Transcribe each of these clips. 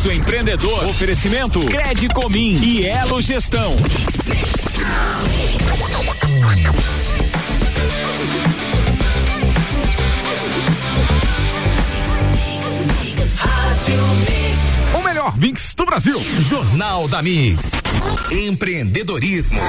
Pulso Empreendedor. Oferecimento Crede Comim e Elo Gestão. Melhor mix do Brasil. Jornal da Mix. Empreendedorismo.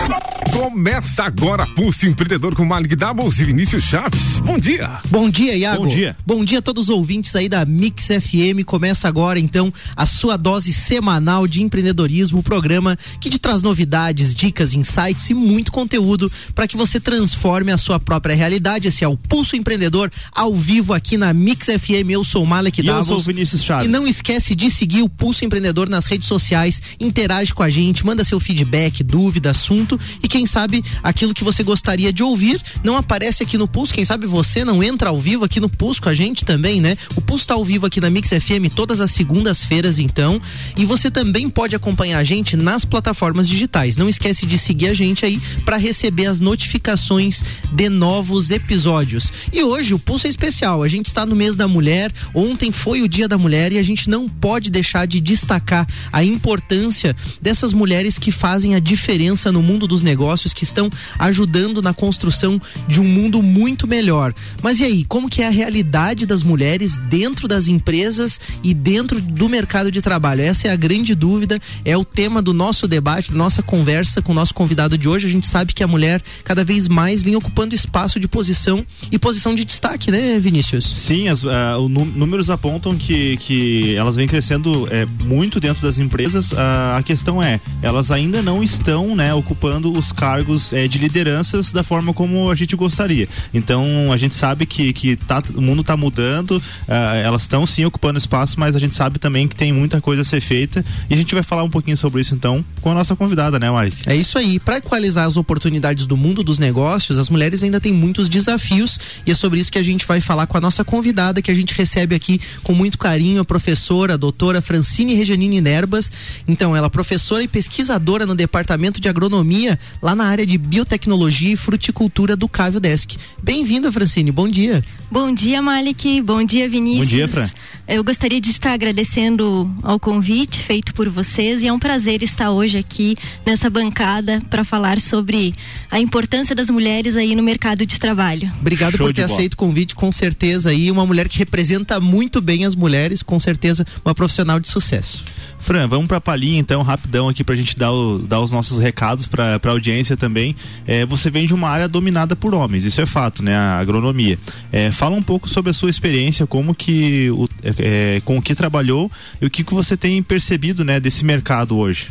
Começa agora Pulso Empreendedor com Malik Doubles e Vinícius Chaves. Bom dia. Bom dia, Iago. Bom dia. Bom dia a todos os ouvintes aí da Mix FM. Começa agora, então, a sua dose semanal de empreendedorismo, o programa que te traz novidades, dicas, insights e muito conteúdo para que você transforme a sua própria realidade. Esse é o Pulso Empreendedor ao vivo aqui na Mix FM. Eu sou o Malek E Davos. eu sou o Vinícius Chaves. E não esquece de seguir o Pulso Empreendedor nas redes sociais, interage com a gente, manda seu feedback, dúvida, assunto e quem sabe aquilo que você gostaria de ouvir não aparece aqui no Pulso, quem sabe você não entra ao vivo aqui no Pulso com a gente também, né? O Pulso está ao vivo aqui na Mix FM todas as segundas-feiras, então, e você também pode acompanhar a gente nas plataformas digitais. Não esquece de seguir a gente aí para receber as notificações de novos episódios. E hoje o Pulso é especial. A gente está no mês da mulher. Ontem foi o Dia da Mulher e a gente não pode deixar de destacar a importância dessas mulheres que fazem a diferença no mundo dos negócios, que estão ajudando na construção de um mundo muito melhor. Mas e aí, como que é a realidade das mulheres dentro das empresas e dentro do mercado de trabalho? Essa é a grande dúvida, é o tema do nosso debate, da nossa conversa com o nosso convidado de hoje. A gente sabe que a mulher cada vez mais vem ocupando espaço de posição e posição de destaque, né, Vinícius? Sim, as, ah, o nú- números apontam que, que elas vêm crescendo é, muito dentro das empresas. Ah, a questão é, elas ainda não estão né, ocupando os cargos é, de lideranças da forma como a gente gostaria. Então a gente sabe que, que tá, o mundo está mudando, ah, elas estão sim ocupando espaço, mas a gente sabe também que tem muita coisa a ser feita. E a gente vai falar um pouquinho sobre isso então com a nossa convidada, né, Mari? É isso aí. Para equalizar as oportunidades do mundo dos negócios, as mulheres ainda têm muitos desafios e é sobre isso que a gente vai falar com a nossa convidada que a gente recebe aqui com muito carinho, a professora, a doutora Francine Regianini Nerbas. Então, ela é professora e pesquisadora no Departamento de Agronomia, lá na área de Biotecnologia e Fruticultura do Cávio Desk. Bem-vinda, Francine. Bom dia. Bom dia, Malik. Bom dia, Vinícius. Bom dia, Fran. Eu gostaria de estar agradecendo ao convite feito por vocês e é um prazer estar hoje aqui nessa bancada para falar sobre a importância das mulheres aí no mercado de trabalho. Obrigado Show por ter aceito o convite, com certeza aí, uma mulher que representa muito bem as mulheres, com certeza uma profissional de sucesso. Fran, vamos pra palhinha então, rapidão aqui pra gente dar, o- dar os nossos recados pra, pra audiência também. É, você vem de uma área dominada por homens, isso é fato, né? A agronomia. É, fala um pouco sobre a sua experiência, como que, o, é, é, com o que trabalhou e o que, que você tem percebido, né, desse mercado hoje.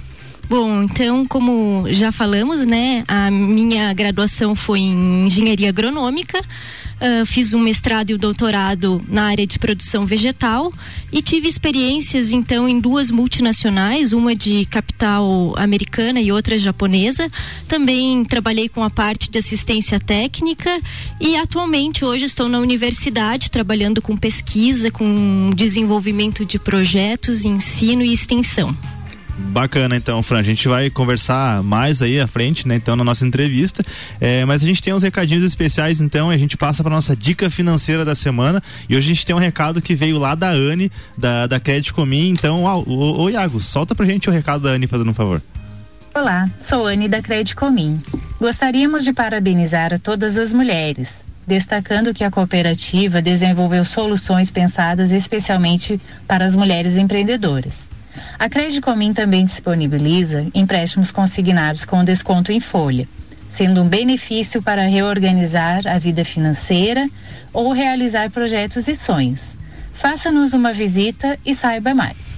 Bom, então, como já falamos, né, a minha graduação foi em engenharia agronômica. Ah, fiz um mestrado e um doutorado na área de produção vegetal e tive experiências então em duas multinacionais, uma de capital americana e outra japonesa. Também trabalhei com a parte de assistência técnica e atualmente hoje estou na universidade trabalhando com pesquisa, com desenvolvimento de projetos, ensino e extensão. Bacana, então, Fran. A gente vai conversar mais aí à frente, né? Então, na nossa entrevista. É, mas a gente tem uns recadinhos especiais, então, a gente passa para nossa dica financeira da semana. E hoje a gente tem um recado que veio lá da Anne, da, da Crédito Comim. Então, ô, ô, Iago, solta pra gente o recado da Anne, fazendo um favor. Olá, sou Anne da Credicomim. Gostaríamos de parabenizar a todas as mulheres, destacando que a cooperativa desenvolveu soluções pensadas especialmente para as mulheres empreendedoras. A Credicomim também disponibiliza empréstimos consignados com desconto em folha, sendo um benefício para reorganizar a vida financeira ou realizar projetos e sonhos. Faça-nos uma visita e saiba mais.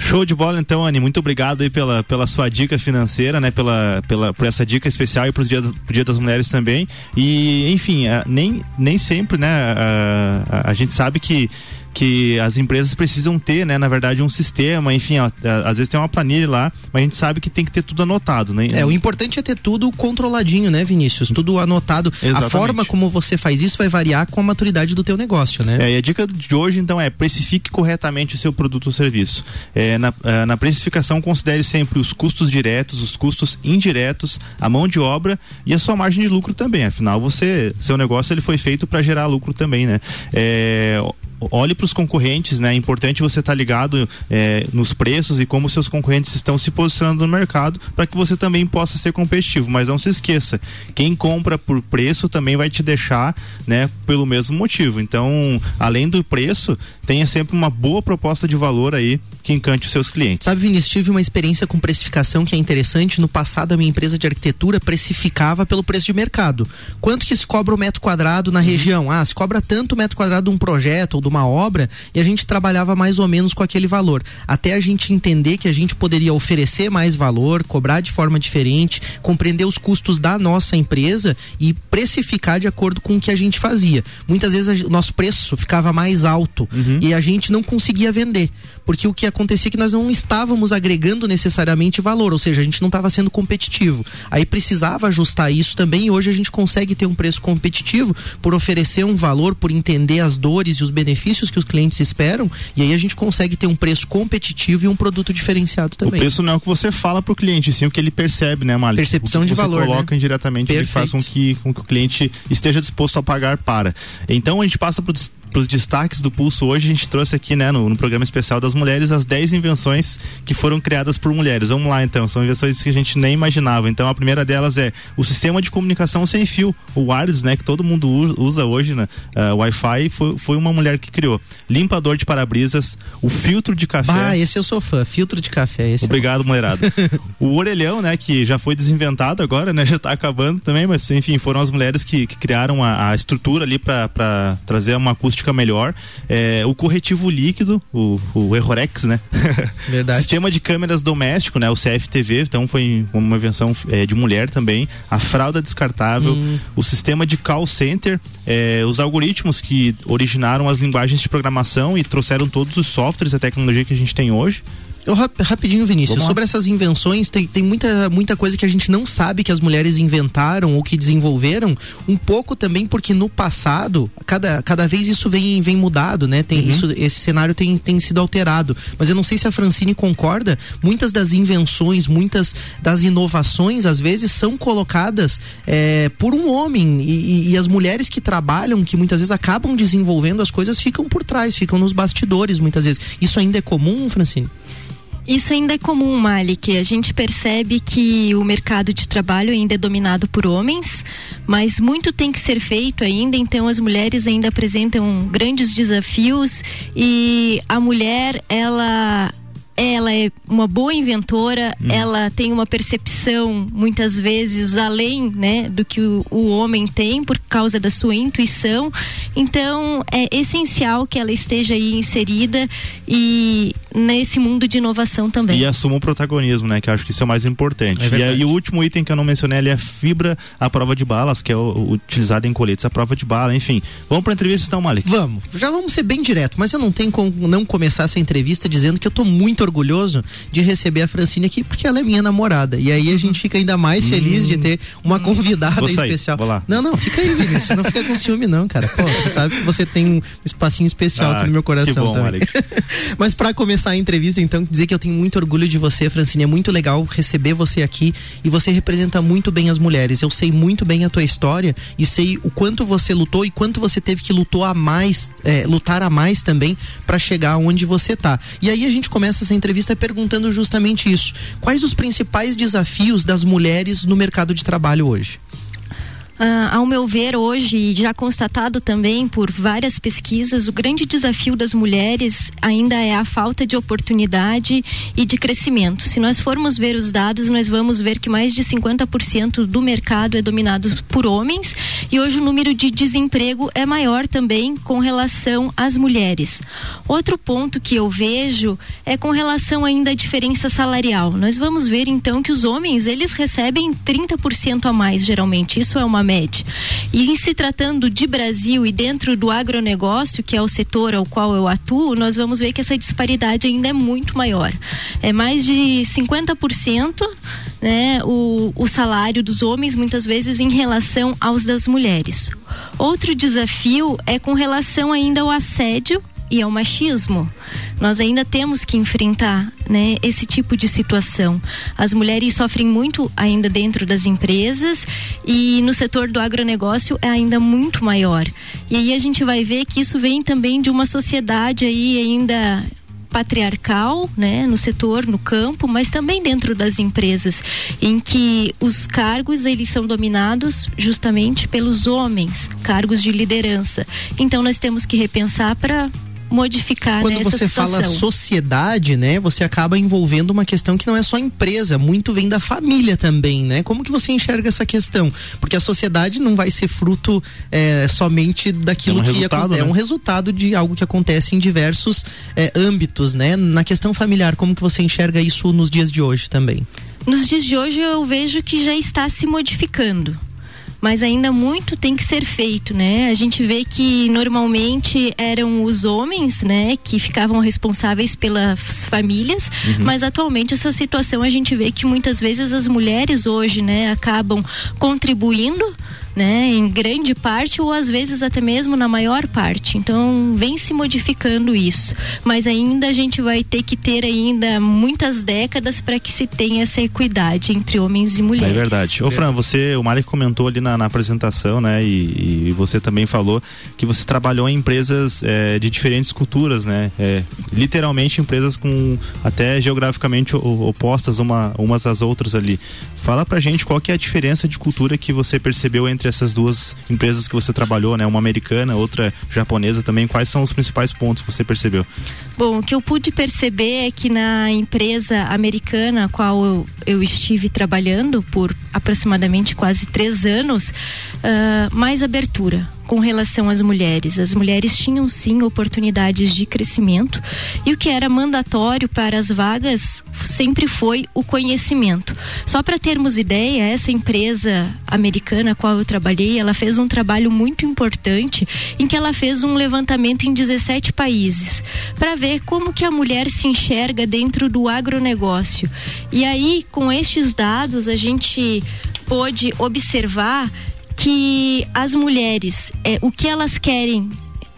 Show de bola, então, Anne. Muito obrigado aí pela, pela sua dica financeira, né? Pela, pela, por essa dica especial e dia, pro dia das Mulheres também. E, enfim, ah, nem, nem sempre, né? ah, a, a gente sabe que que as empresas precisam ter, né, na verdade, um sistema, enfim, ó, às vezes tem uma planilha lá, mas a gente sabe que tem que ter tudo anotado, né? É, o importante é ter tudo controladinho, né, Vinícius? Tudo anotado. A Exatamente. forma como você faz isso vai variar com a maturidade do teu negócio, né? É, e a dica de hoje, então, é precifique corretamente o seu produto ou serviço. É, na, ah, na precificação, considere sempre os custos diretos, os custos indiretos, a mão de obra e a sua margem de lucro também. Afinal, você, seu negócio ele foi feito para gerar lucro também, né? É, olhe para os concorrentes, né? É importante você estar tá ligado é, nos preços e como seus concorrentes estão se posicionando no mercado para que você também possa ser competitivo. Mas não se esqueça, quem compra por preço também vai te deixar, né? Pelo mesmo motivo. Então, além do preço, tenha sempre uma boa proposta de valor aí que encante os seus clientes. Sabe, Vinícius, tive uma experiência com precificação que é interessante. No passado, a minha empresa de arquitetura precificava pelo preço de mercado. Quanto que se cobra o metro quadrado na uhum. região? Ah, se cobra tanto metro quadrado de um projeto ou de uma obra e a gente trabalhava mais ou menos com aquele valor. Até a gente entender que a gente poderia oferecer mais valor, cobrar de forma diferente, compreender os custos da nossa empresa e precificar de acordo com o que a gente fazia. Muitas vezes o nosso preço ficava mais alto uhum. e a gente não conseguia vender. Porque o que acontecia que nós não estávamos agregando necessariamente valor, ou seja, a gente não estava sendo competitivo. Aí precisava ajustar isso também e hoje a gente consegue ter um preço competitivo por oferecer um valor, por entender as dores e os benefícios que os clientes esperam, e aí a gente consegue ter um preço competitivo e um produto diferenciado também. O preço não é o que você fala para o cliente, sim o que ele percebe, né, Malik? Percepção de valor. Você coloca né? indiretamente, ele faz com que, com que o cliente esteja disposto a pagar para. Então a gente passa para para os destaques do Pulso hoje, a gente trouxe aqui, né, no, no, programa especial das mulheres, as 10 invenções que foram criadas por mulheres. Vamos lá, então. São invenções que a gente nem imaginava. Então, a primeira delas é o sistema de comunicação sem fio, o wireless, né, que todo mundo usa hoje, né, uh, Wi-Fi, foi, foi uma mulher que criou. Limpador de para-brisas, o filtro de café. Ah, esse eu sou fã, filtro de café. Esse é Obrigado, é mulherada. o orelhão, né, que já foi desinventado agora, né, já está acabando também, mas enfim, foram as mulheres que, que criaram a, a estrutura ali para trazer uma acústica melhor. É, o corretivo líquido, o, o Errorex, né? Verdade. Sistema de câmeras doméstico, né? O CFTV, então foi uma invenção é, de mulher também. A fralda descartável, hum. o sistema de call center, é, os algoritmos que originaram as linguagens de programação e trouxeram todos os softwares, a tecnologia que a gente tem hoje. Eu, rapidinho, Vinícius, sobre essas invenções, tem, tem muita, muita coisa que a gente não sabe que as mulheres inventaram ou que desenvolveram, um pouco também porque no passado, cada, cada vez isso vem, vem mudado, né? Tem, uhum. isso, esse cenário tem, tem sido alterado. Mas eu não sei se a Francine concorda, muitas das invenções, muitas das inovações, às vezes, são colocadas é, por um homem e, e, as mulheres que trabalham, que muitas vezes acabam desenvolvendo as coisas, ficam por trás, ficam nos bastidores, muitas vezes. Isso ainda é comum, Francine? Isso ainda é comum, Malik. A gente percebe que o mercado de trabalho ainda é dominado por homens, mas muito tem que ser feito ainda, então as mulheres ainda apresentam grandes desafios e a mulher, ela ela é uma boa inventora, hum. ela tem uma percepção muitas vezes além, né, do que o, o, homem tem por causa da sua intuição. Então, é essencial que ela esteja aí inserida e nesse mundo de inovação também. E assuma o protagonismo, né, que eu acho que isso é o mais importante. É e, e, o último item que eu não mencionei ali é a fibra à prova de balas, que é o, utilizada em coletes à prova de bala, enfim. Vamos para a entrevista então, Malik? Vamos. Já vamos ser bem direto, mas eu não tenho como não começar essa entrevista dizendo que eu estou muito orgulhoso de receber a Francine aqui, porque ela é minha namorada. E aí a gente fica ainda mais feliz de ter uma hum. convidada especial. Não, não, fica aí, Vinícius. Não fica com ciúme, não, cara. Pô, você sabe que você tem um espacinho especial ah, aqui no meu coração bom, também. Mas para começar a entrevista, então, dizer que eu tenho muito orgulho de você, Francine. É muito legal receber você aqui e você representa muito bem as mulheres. Eu sei muito bem a tua história e sei o quanto você lutou e quanto você teve que lutar a mais, é, lutar a mais também para chegar onde você tá. E aí a gente começa essa entrevista perguntando justamente isso. Quais os principais desafios das mulheres no mercado de trabalho hoje? Uh, ao meu ver, hoje, já constatado também por várias pesquisas, o grande desafio das mulheres ainda é a falta de oportunidade e de crescimento. Se nós formos ver os dados, nós vamos ver que mais de 50% do mercado é dominado por homens e hoje o número de desemprego é maior também com relação às mulheres. Outro ponto que eu vejo é com relação ainda à diferença salarial. Nós vamos ver então que os homens, eles recebem 30% a mais geralmente. Isso é uma E em se tratando de Brasil e dentro do agronegócio, que é o setor ao qual eu atuo, nós vamos ver que essa disparidade ainda é muito maior. É mais de 50% né, o, o salário dos homens, muitas vezes, em relação aos das mulheres. Outro desafio é com relação ainda ao assédio e ao machismo. Nós ainda temos que enfrentar né, esse tipo de situação. As mulheres sofrem muito ainda dentro das empresas e no setor do agronegócio é ainda muito maior. E aí a gente vai ver que isso vem também de uma sociedade aí ainda patriarcal, né, no setor, no campo, mas também dentro das empresas, em que os cargos eles são dominados justamente pelos homens, cargos de liderança. Então nós temos que repensar para modificar Quando né, você fala sociedade, né, você acaba envolvendo uma questão que não é só empresa, muito vem da família também, né? Como que você enxerga essa questão? Porque a sociedade não vai ser fruto é, somente daquilo é um que resultado, é né? um resultado de algo que acontece em diversos é, âmbitos, né? Na questão familiar, como que você enxerga isso nos dias de hoje também? Nos dias de hoje eu vejo que já está se modificando. Mas ainda muito tem que ser feito, né? A gente vê que normalmente eram os homens, né, que ficavam responsáveis pelas famílias, mas atualmente essa situação a gente vê que muitas vezes as mulheres hoje, né, acabam contribuindo né, em grande parte ou às vezes até mesmo na maior parte. Então vem se modificando isso, mas ainda a gente vai ter que ter ainda muitas décadas para que se tenha essa equidade entre homens e mulheres. É verdade. Ô Fran, você, o Malik comentou ali na, na apresentação, né? E, e você também falou que você trabalhou em empresas eh, de diferentes culturas, né? Eh, literalmente empresas com até geograficamente opostas uma, umas às outras ali. Fala pra gente qual que é a diferença de cultura que você percebeu entre essas duas empresas que você trabalhou, né? Uma americana, outra japonesa também. Quais são os principais pontos que você percebeu? Bom, o que eu pude perceber é que na empresa americana a qual eu, eu estive trabalhando por aproximadamente quase três anos, ah, mais abertura com relação às mulheres. As mulheres tinham sim oportunidades de crescimento e o que era mandatório para as vagas sempre foi o conhecimento. Só para termos ideia, essa empresa americana a qual eu trabalhei, ela fez um trabalho muito importante em que ela fez um levantamento em 17 países para ver como que a mulher se enxerga dentro do agronegócio. E aí, com estes dados, a gente pôde observar que as mulheres, é, o que elas querem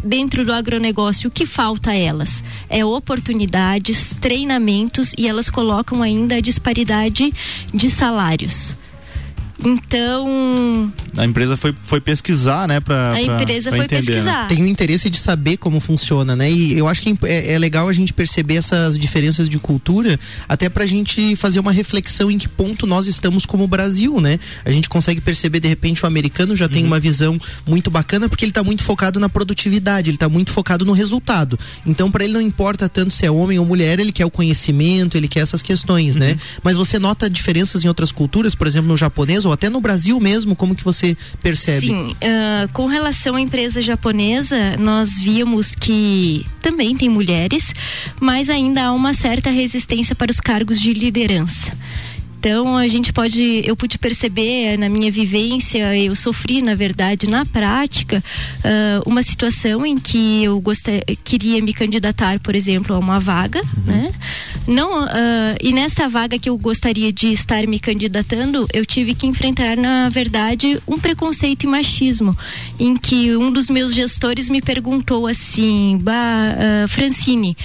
dentro do agronegócio, o que falta a elas? É oportunidades, treinamentos e elas colocam ainda a disparidade de salários. Então, A empresa foi, foi pesquisar, né? Pra, a pra- empresa pra foi entender, né? pesquisar. Tem o interesse de saber como funciona, né? E eu acho que é, é legal a gente perceber essas diferenças de cultura, até pra gente fazer uma reflexão em que ponto nós estamos como Brasil, né? A gente consegue perceber, de repente, o americano já tem uma visão muito bacana, porque ele tá muito focado na produtividade, ele tá muito focado no resultado. Então, pra ele não importa tanto se é homem ou mulher, ele quer o conhecimento, ele quer essas questões, né? Mas você nota diferenças em outras culturas, por exemplo, no japonês até no Brasil mesmo, como que você percebe? Sim, ah, com relação à empresa japonesa, nós víamos que também tem mulheres, mas ainda há uma certa resistência para os cargos de liderança. Então a gente pode, eu pude perceber na minha vivência, eu sofri na verdade na prática ah, uma situação em que eu gostar, queria me candidatar, por exemplo, a uma vaga, né? Não ah, e nessa vaga que eu gostaria de estar me candidatando, eu tive que enfrentar na verdade um preconceito e machismo, em que um dos meus gestores me perguntou assim, bah, ah, Francine,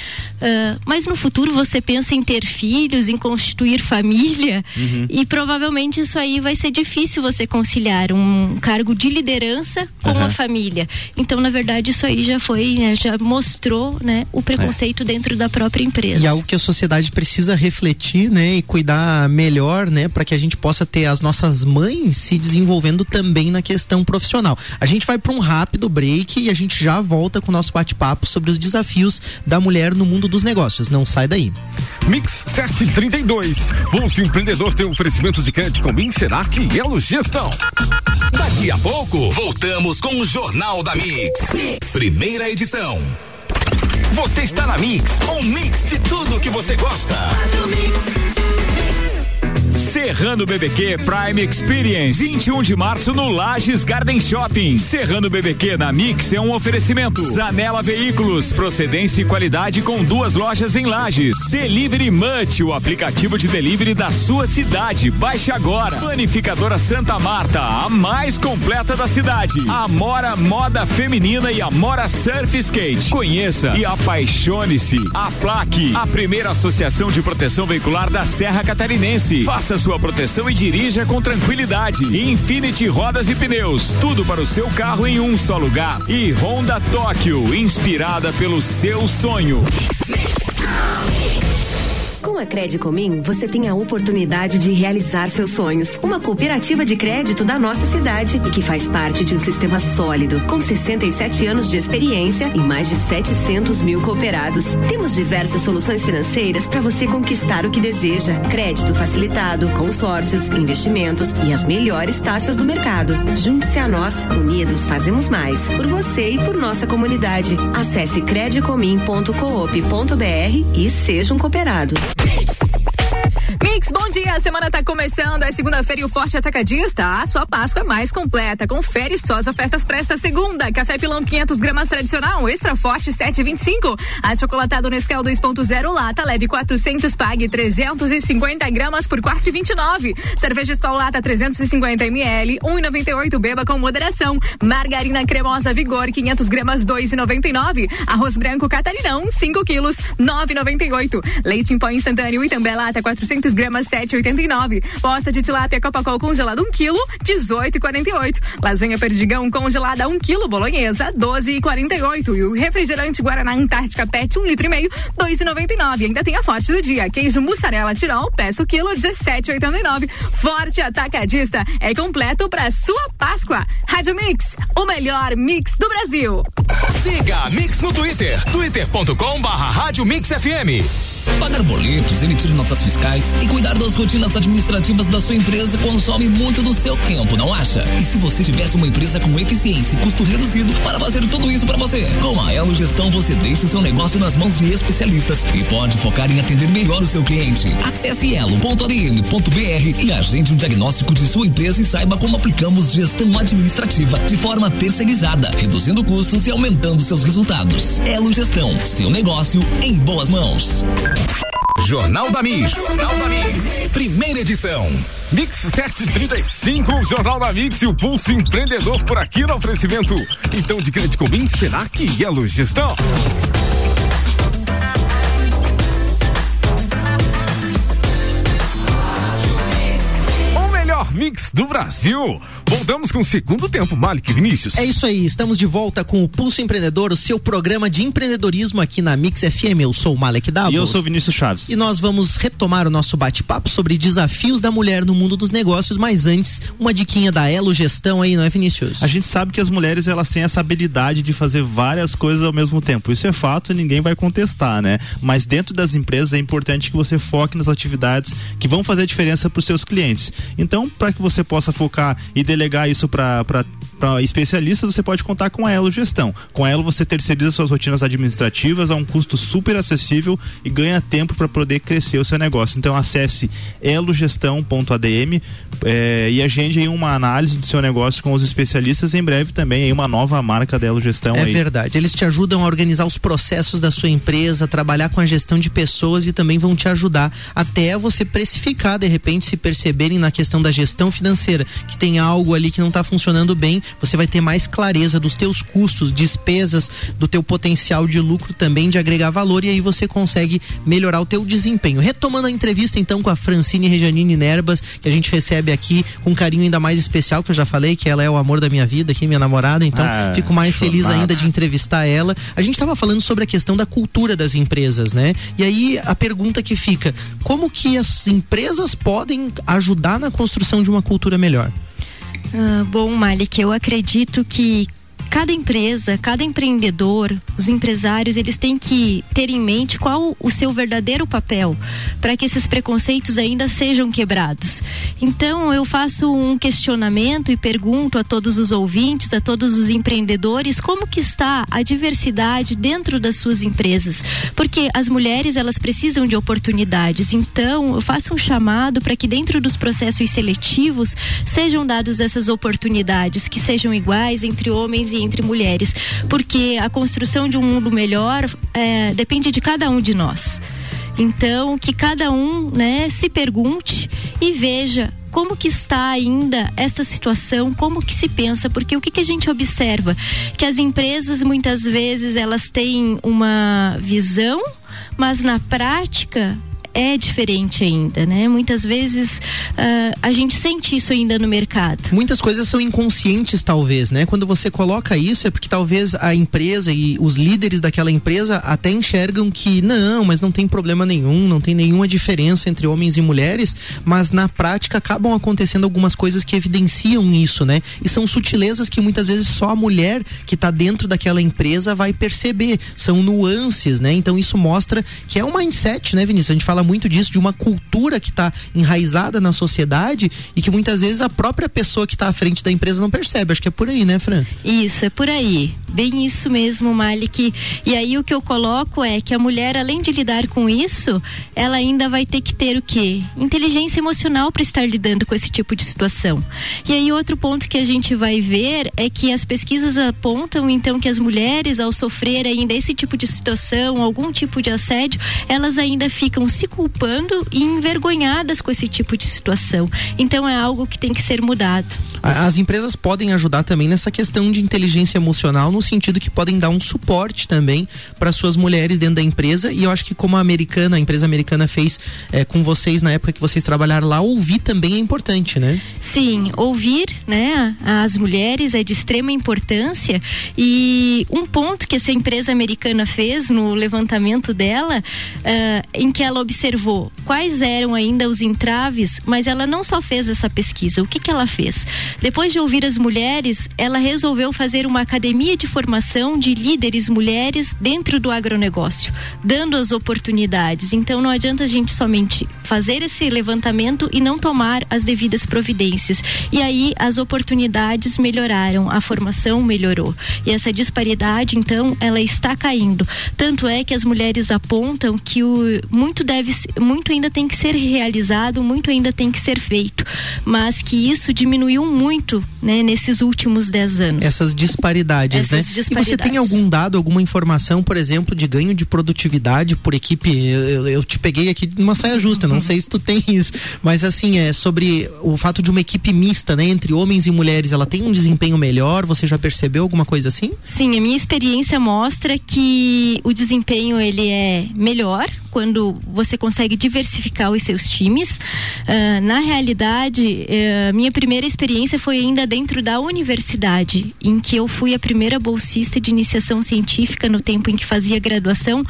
mas no futuro você pensa em ter filhos, em constituir família? E provavelmente isso aí vai ser difícil você conciliar um cargo de liderança com Aham. a família. Então, na verdade, isso aí já foi, né, já mostrou, né, o preconceito dentro da própria empresa. E algo que a sociedade precisa refletir, né, e cuidar melhor, né, para que a gente possa ter as nossas mães se desenvolvendo também na questão profissional. A gente vai para um rápido break e a gente já volta com o nosso bate-papo sobre os desafios da mulher no mundo dos negócios. Não sai daí. Mix 732. Bolsa Empreendedor tem oferecimento de crédito com será que Elo Gestão. Daqui a pouco, voltamos com o Jornal da Mix. Primeira edição. Você está na Mix, um mix de tudo que você gosta. Serrano BBQ Prime Experience, 21 de março no Lages Garden Shopping. Serrano BBQ na Mix é um oferecimento. Zanela Veículos, procedência e qualidade com duas lojas em Lages. Delivery Munch, o aplicativo de delivery da sua cidade. Baixe agora. Planificadora Santa Marta, a mais completa da cidade. Amora Moda Feminina e Amora Surf Skate. Conheça e apaixone-se. A Plaque, a primeira associação de proteção veicular da Serra Catarinense. Faça sua proteção e dirija com tranquilidade. Infinity Rodas e Pneus, tudo para o seu carro em um só lugar. E Honda Tóquio, inspirada pelo seu sonho. Com a Credicomim, você tem a oportunidade de realizar seus sonhos. Uma cooperativa de crédito da nossa cidade e que faz parte de um sistema sólido, com 67 anos de experiência e mais de 700 mil cooperados. Temos diversas soluções financeiras para você conquistar o que deseja: crédito facilitado, consórcios, investimentos e as melhores taxas do mercado. Junte-se a nós. Unidos fazemos mais. Por você e por nossa comunidade. Acesse credicomim.coop.br e seja um cooperado. Mix, bom dia. A semana tá começando. É segunda-feira e o Forte Atacadista. A sua Páscoa é mais completa. Confere só as ofertas para esta segunda. Café Pilão 500 gramas tradicional, extra forte 7,25. Achocolatado Nescau 2.0 lata leve 400 pague 350 gramas por 4,29. Cerveja Skol lata 350 ml 1,98 beba com moderação. Margarina cremosa Vigor 500 gramas 2,99. Arroz branco Catarinão 5 quilos 9,98. Leite em pó instantâneo e também lata 400 gramas 7,89. Posta de tilápia Copacol congelada 1 quilo 18,48. Lasanha perdigão congelada 1 quilo bolonhesa 12,48. E o refrigerante Guaraná Antártica PET 1 litro e meio 2,99. Ainda tem a forte do dia. Queijo mussarela Tirol, peço quilo 17,89. Forte Atacadista é completo para sua Páscoa. Rádio Mix, o melhor mix do Brasil. Siga a Mix no Twitter, twitter.com barra Rádio Mix FM. Pagar boletos, emitir notas fiscais e cuidar das rotinas administrativas da sua empresa consome muito do seu tempo, não acha? E se você tivesse uma empresa com eficiência e custo reduzido para fazer tudo isso para você? Com a Elo Gestão você deixa o seu negócio nas mãos de especialistas e pode focar em atender melhor o seu cliente. Acesse elo.adm.br e agende um diagnóstico de sua empresa e saiba como aplicamos gestão administrativa de forma terceirizada, reduzindo custos e aumentando seus resultados. Elo Gestão, seu negócio em boas mãos. Jornal da Mix. Jornal da Mix. Primeira edição. Mix 735, o Jornal da Mix e o Pulso Empreendedor por aqui no oferecimento. Então, de crédito comum, será que é Gestão? Mix do Brasil. Voltamos com o segundo tempo, Malik Vinícius. É isso aí, estamos de volta com o Pulso Empreendedor, o seu programa de empreendedorismo aqui na Mix FM. Eu sou o Malek Davos. E eu sou o Vinícius Chaves. E nós vamos retomar o nosso bate-papo sobre desafios da mulher no mundo dos negócios, mas antes, uma diquinha da Elo Gestão aí, não é, Vinícius? A gente sabe que as mulheres elas têm essa habilidade de fazer várias coisas ao mesmo tempo. Isso é fato e ninguém vai contestar, né? Mas dentro das empresas é importante que você foque nas atividades que vão fazer a diferença para os seus clientes. Então, para que você possa focar e delegar isso para para especialistas, você pode contar com a Elo Gestão. Com a Elo você terceiriza suas rotinas administrativas a um custo super acessível e ganha tempo para poder crescer o seu negócio. Então acesse elogestão.adm é, e agende aí uma análise do seu negócio com os especialistas. Em breve também aí uma nova marca da Elo Gestão. É aí. verdade. Eles te ajudam a organizar os processos da sua empresa, trabalhar com a gestão de pessoas e também vão te ajudar até você precificar, de repente, se perceberem na questão da gestão financeira, que tem algo ali que não está funcionando bem, você vai ter mais clareza dos teus custos, despesas, do teu potencial de lucro também de agregar valor e aí você consegue melhorar o teu desempenho. Retomando a entrevista então com a Francine Rejanine Nerbas, que a gente recebe aqui com um carinho ainda mais especial, que eu já falei que ela é o amor da minha vida aqui, minha namorada, então ah, fico mais feliz nada. ainda de entrevistar ela. A gente estava falando sobre a questão da cultura das empresas, né? E aí a pergunta que fica, como que as empresas podem ajudar na construção de uma cultura melhor? Uh, bom, Malik, eu acredito que cada empresa, cada empreendedor, os empresários, eles têm que ter em mente qual o seu verdadeiro papel para que esses preconceitos ainda sejam quebrados. Então, eu faço um questionamento e pergunto a todos os ouvintes, a todos os empreendedores, como que está a diversidade dentro das suas empresas? Porque as mulheres, elas precisam de oportunidades. Então, eu faço um chamado para que dentro dos processos seletivos sejam dadas essas oportunidades que sejam iguais entre homens e entre mulheres, porque a construção de um mundo melhor é, depende de cada um de nós. Então, que cada um, né, se pergunte e veja como que está ainda essa situação, como que se pensa, porque o que, que a gente observa? Que as empresas muitas vezes elas têm uma visão, mas na prática é diferente ainda, né? Muitas vezes uh, a gente sente isso ainda no mercado. Muitas coisas são inconscientes, talvez, né? Quando você coloca isso é porque talvez a empresa e os líderes daquela empresa até enxergam que não, mas não tem problema nenhum, não tem nenhuma diferença entre homens e mulheres, mas na prática acabam acontecendo algumas coisas que evidenciam isso, né? E são sutilezas que muitas vezes só a mulher que está dentro daquela empresa vai perceber, são nuances, né? Então isso mostra que é um mindset, né, Vinícius? A gente fala muito disso, de uma cultura que está enraizada na sociedade e que muitas vezes a própria pessoa que está à frente da empresa não percebe. Acho que é por aí, né, Fran? Isso, é por aí. Bem isso mesmo, Malik. E aí o que eu coloco é que a mulher, além de lidar com isso, ela ainda vai ter que ter o quê? Inteligência emocional para estar lidando com esse tipo de situação. E aí outro ponto que a gente vai ver é que as pesquisas apontam então que as mulheres ao sofrer ainda esse tipo de situação, algum tipo de assédio, elas ainda ficam se culpando e envergonhadas com esse tipo de situação. Então é algo que tem que ser mudado. As empresas podem ajudar também nessa questão de inteligência emocional, no sentido que podem dar um suporte também para suas mulheres dentro da empresa. E eu acho que como a americana, a empresa americana fez é, com vocês na época que vocês trabalharam lá, ouvir também é importante, né? Sim, ouvir, né, as mulheres é de extrema importância. E um ponto que essa empresa americana fez no levantamento dela, uh, em que ela observou observou quais eram ainda os entraves, mas ela não só fez essa pesquisa. O que, que ela fez? Depois de ouvir as mulheres, ela resolveu fazer uma academia de formação de líderes mulheres dentro do agronegócio, dando as oportunidades. Então não adianta a gente somente fazer esse levantamento e não tomar as devidas providências. E aí as oportunidades melhoraram, a formação melhorou. E essa disparidade, então, ela está caindo. Tanto é que as mulheres apontam que o muito deve muito ainda tem que ser realizado, muito ainda tem que ser feito, mas que isso diminuiu muito, né, nesses últimos dez anos. Essas disparidades, Essas né? Disparidades. E você tem algum dado, alguma informação, por exemplo, de ganho de produtividade por equipe? Eu, eu te peguei aqui numa saia justa, uhum. não sei se tu tem isso, mas assim, é sobre o fato de uma equipe mista, né, entre homens e mulheres, ela tem um desempenho melhor? Você já percebeu alguma coisa assim? Sim, a minha experiência mostra que o desempenho ele é melhor quando você consegue diversificar os seus times. Uh, na realidade, uh, minha primeira experiência foi ainda dentro da universidade, em que eu fui a primeira bolsista de iniciação científica no tempo em que fazia graduação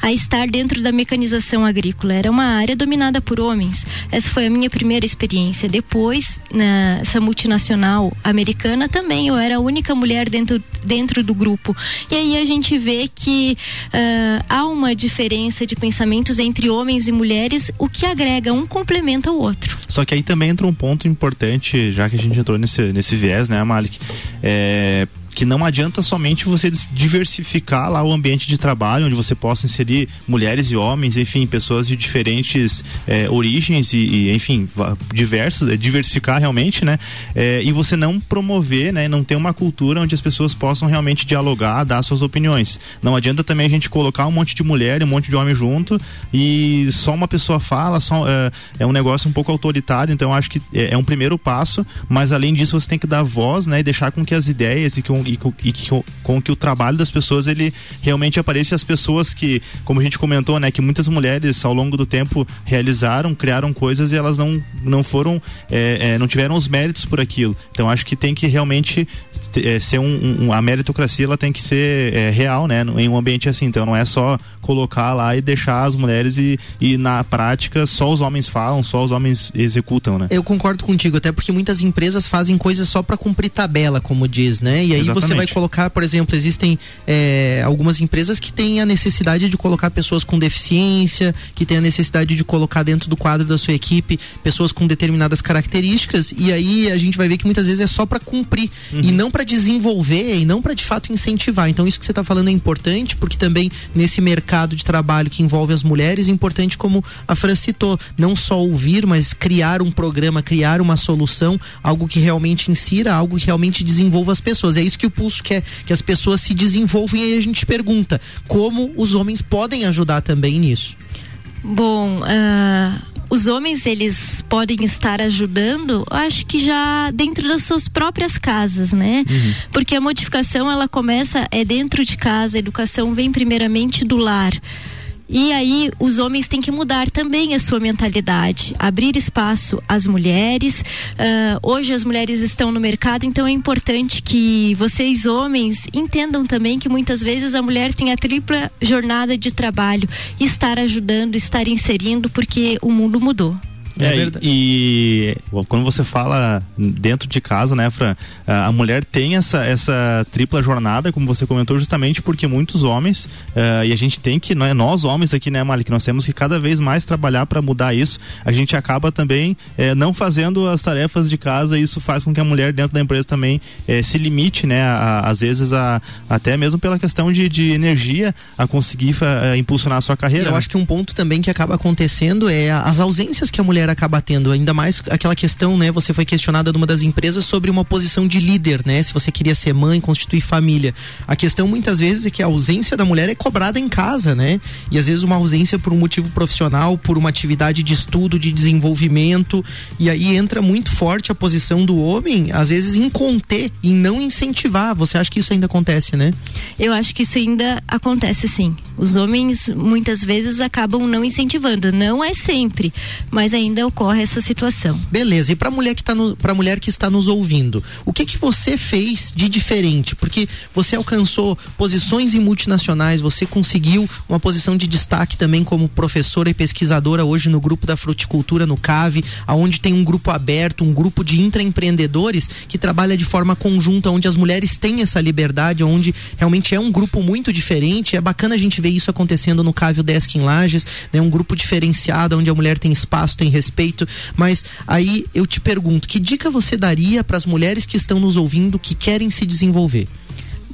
a estar dentro da mecanização agrícola. Era uma área dominada por homens. Essa foi a minha primeira experiência. Depois, nessa multinacional americana, também eu era a única mulher dentro, dentro do grupo. E aí a gente vê que uh, há uma diferença de pensamentos entre homens e mulheres, o que agrega um complementa o outro. Só que aí também entra um ponto importante, já que a gente entrou nesse, nesse viés, né, Malik? É, que não adianta somente você diversificar lá o ambiente de trabalho, onde você possa inserir mulheres e homens, enfim, pessoas de diferentes é, origens e, e, enfim, diversas, é, diversificar realmente, né? É, e você não promover, né? Não ter uma cultura onde as pessoas possam realmente dialogar, dar suas opiniões. Não adianta também a gente colocar um monte de mulher e um monte de homem junto e só uma pessoa fala, só, é, um negócio um pouco autoritário, então acho que é, é, um primeiro passo, mas além disso você tem que dar voz, né? E deixar com que as ideias e com e, com, e com que o trabalho das pessoas ele realmente apareça as pessoas que, como a gente comentou, né, que muitas mulheres ao longo do tempo realizaram, criaram coisas e elas não, não foram, é, é, não tiveram os méritos por aquilo. Então acho que tem que realmente é, ser um, um, a meritocracia ela tem que ser é, real, né? Em um ambiente assim, então não é só colocar lá e deixar as mulheres e, e na prática só os homens falam, só os homens executam, né? Eu concordo contigo, até porque muitas empresas fazem coisas só para cumprir tabela, como diz, né? E aí Exatamente. você vai colocar, por exemplo, existem é, algumas empresas que têm a necessidade de colocar pessoas com deficiência, que têm a necessidade de colocar dentro do quadro da sua equipe pessoas com determinadas características, e aí a gente vai ver que muitas vezes é só para cumprir uhum. e não para desenvolver e não para de fato incentivar. Então isso que você está falando é importante, porque também nesse mercado de trabalho que envolve as mulheres, é importante como a Fran citou, não só ouvir, mas criar um programa, criar uma solução, algo que realmente insira, algo que realmente desenvolva as pessoas. É isso que o Pulso quer, que as pessoas se desenvolvam e aí a gente pergunta como os homens podem ajudar também nisso. Bom, uh, os homens eles podem estar ajudando, acho que já dentro das suas próprias casas, né? Uhum. Porque a modificação ela começa é dentro de casa, a educação vem primeiramente do lar. E aí os homens têm que mudar também a sua mentalidade, abrir espaço às mulheres. Uh, hoje as mulheres estão no mercado, então é importante que vocês homens entendam também que muitas vezes a mulher tem a tripla jornada de trabalho, estar ajudando, estar inserindo, porque o mundo mudou. É, é verdade. E, e, quando você fala dentro de casa, né, Fran, a mulher tem essa, essa tripla jornada, como você comentou, justamente porque muitos homens, uh, e a gente tem que, não é nós homens aqui, né, Malik, nós temos que cada vez mais trabalhar para mudar isso. A gente acaba também eh, não fazendo as tarefas de casa e isso faz com que a mulher dentro da empresa também eh, se limite, né, a, a, às vezes a, até mesmo pela questão de, de energia a conseguir impulsionar a sua carreira. E eu né? acho que um ponto também que acaba acontecendo é as ausências que a mulher mulher acaba tendo, ainda mais aquela questão, né? Você foi questionada numa das empresas sobre uma posição de líder, né? Se você queria ser mãe, constituir família. A questão muitas vezes é que a ausência da mulher é cobrada em casa, né? E às vezes uma ausência por um motivo profissional, por uma atividade de estudo, de desenvolvimento, e aí entra muito forte a posição do homem, às vezes em conter, em não incentivar. Você acha que isso ainda acontece, né? Eu acho que isso ainda acontece sim. Os homens muitas vezes acabam não incentivando, não é sempre, mas ainda ocorre essa situação. Beleza. E para mulher que tá para mulher que está nos ouvindo, o que que você fez de diferente? Porque você alcançou posições em multinacionais, você conseguiu uma posição de destaque também como professora e pesquisadora hoje no grupo da fruticultura no CAVE, aonde tem um grupo aberto, um grupo de intraempreendedores que trabalha de forma conjunta, onde as mulheres têm essa liberdade, onde realmente é um grupo muito diferente. É bacana a gente ver isso acontecendo no CAVE Desk em Lages, né? Um grupo diferenciado, onde a mulher tem espaço, tem respeito, mas aí eu te pergunto, que dica você daria para as mulheres que estão nos ouvindo que querem se desenvolver?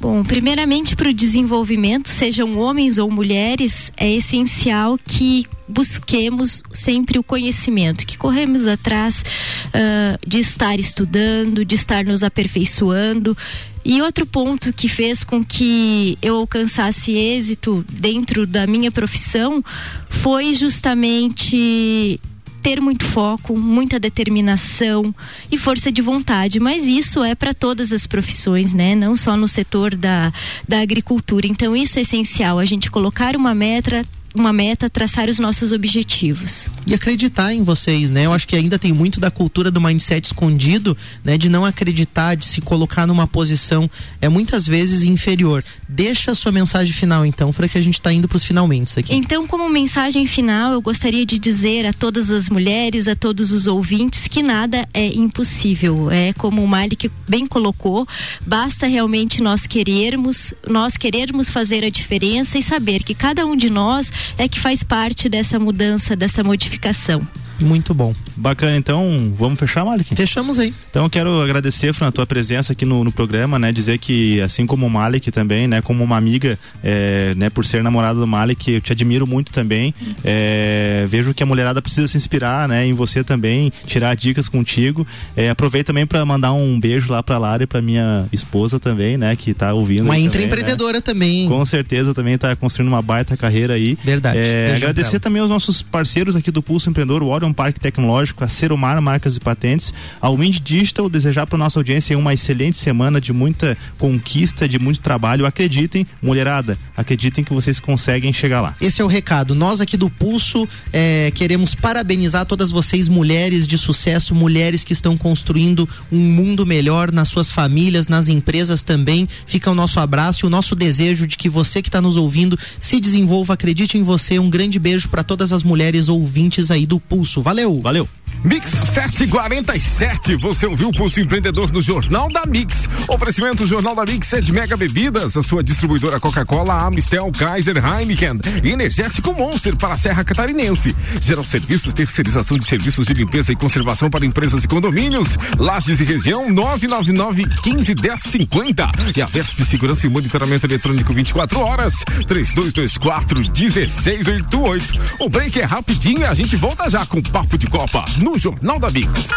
Bom, primeiramente para o desenvolvimento, sejam homens ou mulheres, é essencial que busquemos sempre o conhecimento, que corremos atrás uh, de estar estudando, de estar nos aperfeiçoando. E outro ponto que fez com que eu alcançasse êxito dentro da minha profissão foi justamente ter muito foco, muita determinação e força de vontade, mas isso é para todas as profissões, né? Não só no setor da, da agricultura. Então isso é essencial, a gente colocar uma meta, uma meta, traçar os nossos objetivos. E acreditar em vocês, né? Eu acho que ainda tem muito da cultura do mindset escondido, né? De não acreditar, de se colocar numa posição é muitas vezes inferior. Deixa a sua mensagem final, então, para que a gente está indo para os finalmente aqui. Então, como mensagem final, eu gostaria de dizer a todas as mulheres, a todos os ouvintes, que nada é impossível. É como o Malik bem colocou, basta realmente nós querermos, nós querermos fazer a diferença e saber que cada um de nós é que faz parte dessa mudança, dessa modificação. Muito bom. Bacana, então vamos fechar, Malik? Fechamos aí. Então eu quero agradecer, Fran, a tua presença aqui no, no, programa, né? Dizer que, assim como o Malik também, né? Como uma amiga, é, né? Por ser namorada do Malik, eu te admiro muito também. É, vejo que a mulherada precisa se inspirar, né? Em você também, tirar dicas contigo. É, aproveito também para mandar um beijo lá pra Lara e pra minha esposa também, né? Que tá ouvindo. Uma intraempreendedora né? também. Com certeza também tá construindo uma baita carreira aí. Verdade. É, agradecer também aos nossos parceiros aqui do Pulso Empreendedor, o Orion Orion Parque Tecnológico, a Serumar Marcas e Patentes, a Wind Digital, desejar para nossa audiência uma excelente semana de muita conquista, de muito trabalho. Acreditem, mulherada, acreditem que vocês conseguem chegar lá. Esse é o recado. Nós aqui do Pulso é, queremos parabenizar todas vocês, mulheres de sucesso, mulheres que estão construindo um mundo melhor nas suas famílias, nas empresas também. Fica o nosso abraço e o nosso desejo de que você que está nos ouvindo se desenvolva, acredite em você. Um grande beijo para todas as mulheres ouvintes aí do Pulso. Valeu! Valeu! Mix 747, você ouviu o Pulso Empreendedor no Jornal da Mix. Oferecimento Jornal da Mix é de Mega Bebidas, a sua distribuidora Coca-Cola, Amistel, Kaiser, Heineken e Energético Monster para a Serra Catarinense. Geral Serviços, terceirização de serviços de limpeza e conservação para empresas e condomínios. Lages e região 999 15 10 50. E a Vesp Segurança e Monitoramento Eletrônico 24 horas 3224 1688. O break é rapidinho e a gente volta já com Papo de Copa no Jornal da Mix.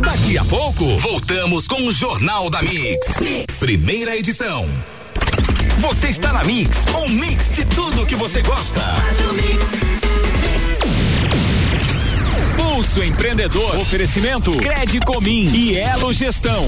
Daqui a pouco, voltamos com o Jornal da mix. Primeira edição. Você está na Mix, um mix de tudo que você gosta. Pulso Empreendedor. Oferecimento Credicomim e Elo Gestão.